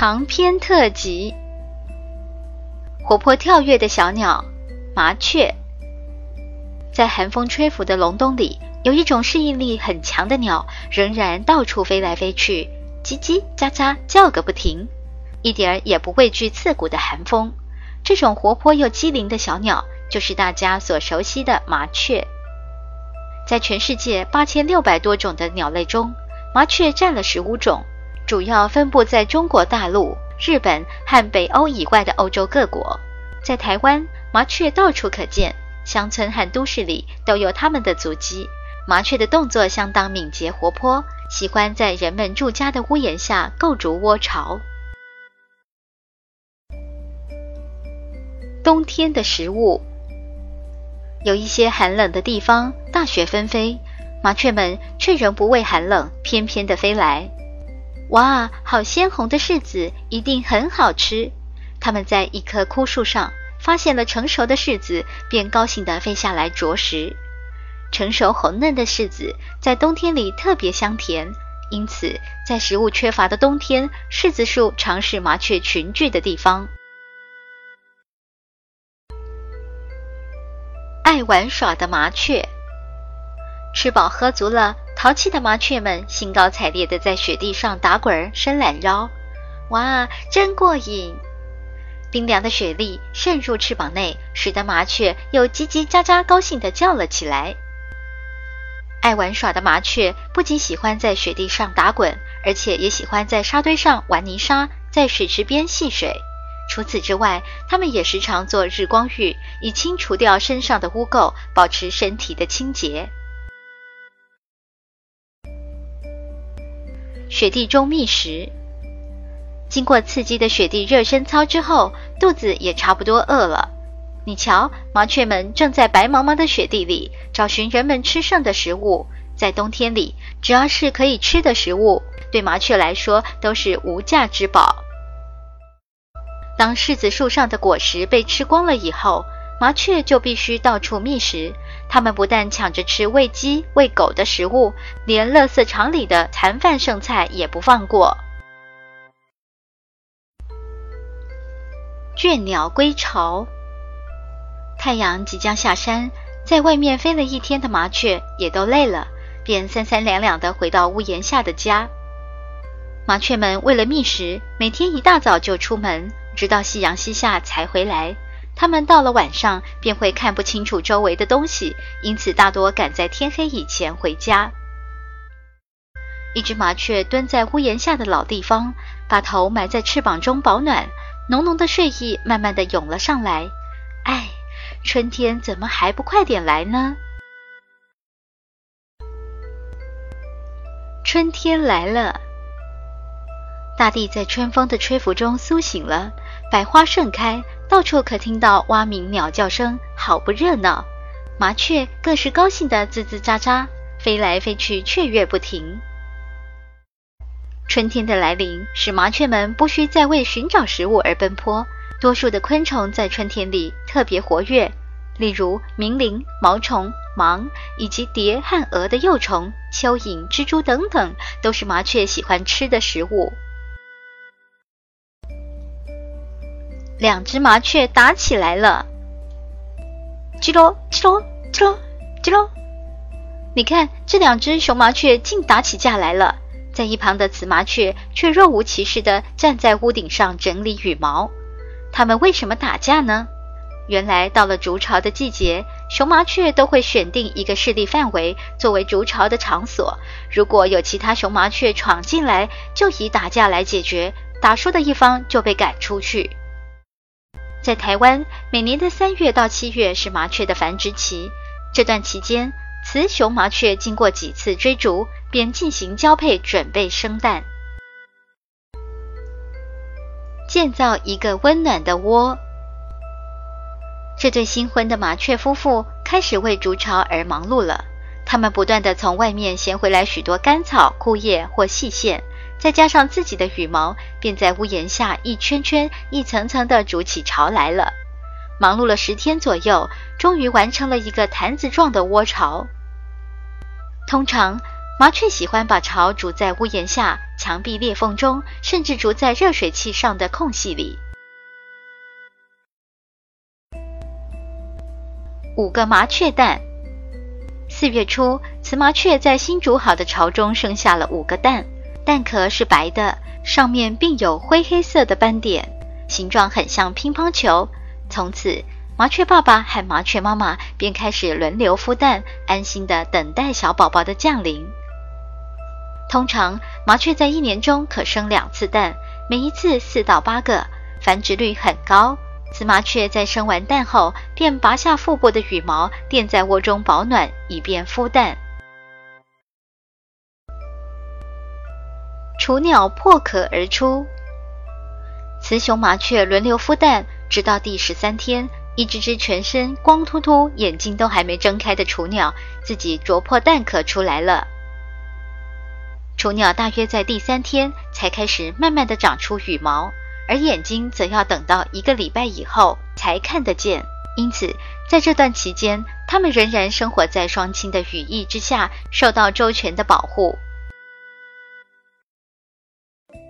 长篇特辑：活泼跳跃的小鸟——麻雀。在寒风吹拂的隆冬里，有一种适应力很强的鸟，仍然到处飞来飞去，叽叽喳喳叫个不停，一点儿也不畏惧刺骨的寒风。这种活泼又机灵的小鸟，就是大家所熟悉的麻雀。在全世界八千六百多种的鸟类中，麻雀占了十五种。主要分布在中国大陆、日本和北欧以外的欧洲各国。在台湾，麻雀到处可见，乡村和都市里都有它们的足迹。麻雀的动作相当敏捷活泼，喜欢在人们住家的屋檐下构筑窝巢。冬天的食物，有一些寒冷的地方，大雪纷飞，麻雀们却仍不畏寒冷，翩翩地飞来。哇，好鲜红的柿子，一定很好吃。他们在一棵枯树上发现了成熟的柿子，便高兴地飞下来啄食。成熟红嫩的柿子在冬天里特别香甜，因此在食物缺乏的冬天，柿子树常是麻雀群聚的地方。爱玩耍的麻雀，吃饱喝足了。淘气的麻雀们兴高采烈地在雪地上打滚、伸懒腰，哇，真过瘾！冰凉的雪粒渗入翅膀内，使得麻雀又叽叽喳喳高兴地叫了起来。爱玩耍的麻雀不仅喜欢在雪地上打滚，而且也喜欢在沙堆上玩泥沙，在水池边戏水。除此之外，它们也时常做日光浴，以清除掉身上的污垢，保持身体的清洁。雪地中觅食。经过刺激的雪地热身操之后，肚子也差不多饿了。你瞧，麻雀们正在白茫茫的雪地里找寻人们吃剩的食物。在冬天里，只要是可以吃的食物，对麻雀来说都是无价之宝。当柿子树上的果实被吃光了以后，麻雀就必须到处觅食。它们不但抢着吃喂鸡、喂狗的食物，连垃圾场里的残饭剩菜也不放过。倦鸟归巢，太阳即将下山，在外面飞了一天的麻雀也都累了，便三三两两地回到屋檐下的家。麻雀们为了觅食，每天一大早就出门，直到夕阳西下才回来。他们到了晚上便会看不清楚周围的东西，因此大多赶在天黑以前回家。一只麻雀蹲在屋檐下的老地方，把头埋在翅膀中保暖，浓浓的睡意慢慢的涌了上来。唉，春天怎么还不快点来呢？春天来了，大地在春风的吹拂中苏醒了，百花盛开。到处可听到蛙鸣、鸟叫声，好不热闹。麻雀更是高兴的吱吱喳喳，飞来飞去，雀跃不停。春天的来临，使麻雀们不需再为寻找食物而奔波。多数的昆虫在春天里特别活跃，例如鸣铃、毛虫、芒，以及蝶和蛾的幼虫、蚯蚓、蜘蛛等等，都是麻雀喜欢吃的食物。两只麻雀打起来了，叽咯叽咯叽咯叽咯！你看，这两只雄麻雀竟打起架来了。在一旁的雌麻雀却若无其事地站在屋顶上整理羽毛。它们为什么打架呢？原来到了筑巢的季节，雄麻雀都会选定一个势力范围作为筑巢的场所。如果有其他雄麻雀闯进来，就以打架来解决，打输的一方就被赶出去。在台湾，每年的三月到七月是麻雀的繁殖期。这段期间，雌雄麻雀经过几次追逐，便进行交配，准备生蛋，建造一个温暖的窝。这对新婚的麻雀夫妇开始为筑巢而忙碌了。他们不断地从外面衔回来许多干草、枯叶或细线，再加上自己的羽毛，便在屋檐下一圈圈、一层层地筑起巢来了。忙碌了十天左右，终于完成了一个坛子状的窝巢。通常，麻雀喜欢把巢筑在屋檐下、墙壁裂缝中，甚至筑在热水器上的空隙里。五个麻雀蛋。四月初，雌麻雀在新筑好的巢中生下了五个蛋，蛋壳是白的，上面并有灰黑色的斑点，形状很像乒乓球。从此，麻雀爸爸和麻雀妈妈便开始轮流孵蛋，安心的等待小宝宝的降临。通常，麻雀在一年中可生两次蛋，每一次四到八个，繁殖率很高。雌麻雀在生完蛋后，便拔下腹部的羽毛，垫在窝中保暖，以便孵蛋。雏鸟破壳而出，雌雄麻雀轮流孵蛋，直到第十三天，一只只全身光秃秃、眼睛都还没睁开的雏鸟，自己啄破蛋壳出来了。雏鸟大约在第三天才开始慢慢的长出羽毛。而眼睛则要等到一个礼拜以后才看得见，因此在这段期间，它们仍然生活在双亲的羽翼之下，受到周全的保护。